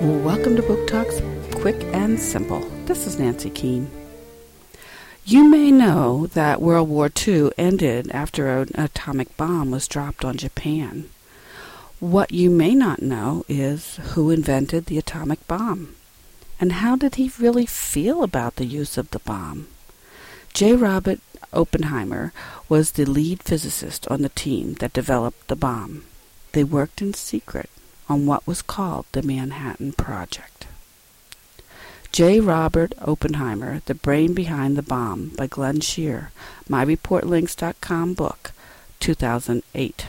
Book Talks Quick and Simple. This is Nancy Keene. You may know that World War II ended after an atomic bomb was dropped on Japan. What you may not know is who invented the atomic bomb and how did he really feel about the use of the bomb. J. Robert Oppenheimer was the lead physicist on the team that developed the bomb. They worked in secret on what was called the Manhattan Project. J. Robert Oppenheimer, The Brain Behind the Bomb by Glenn Scherer, MyReportLinks.com book, 2008.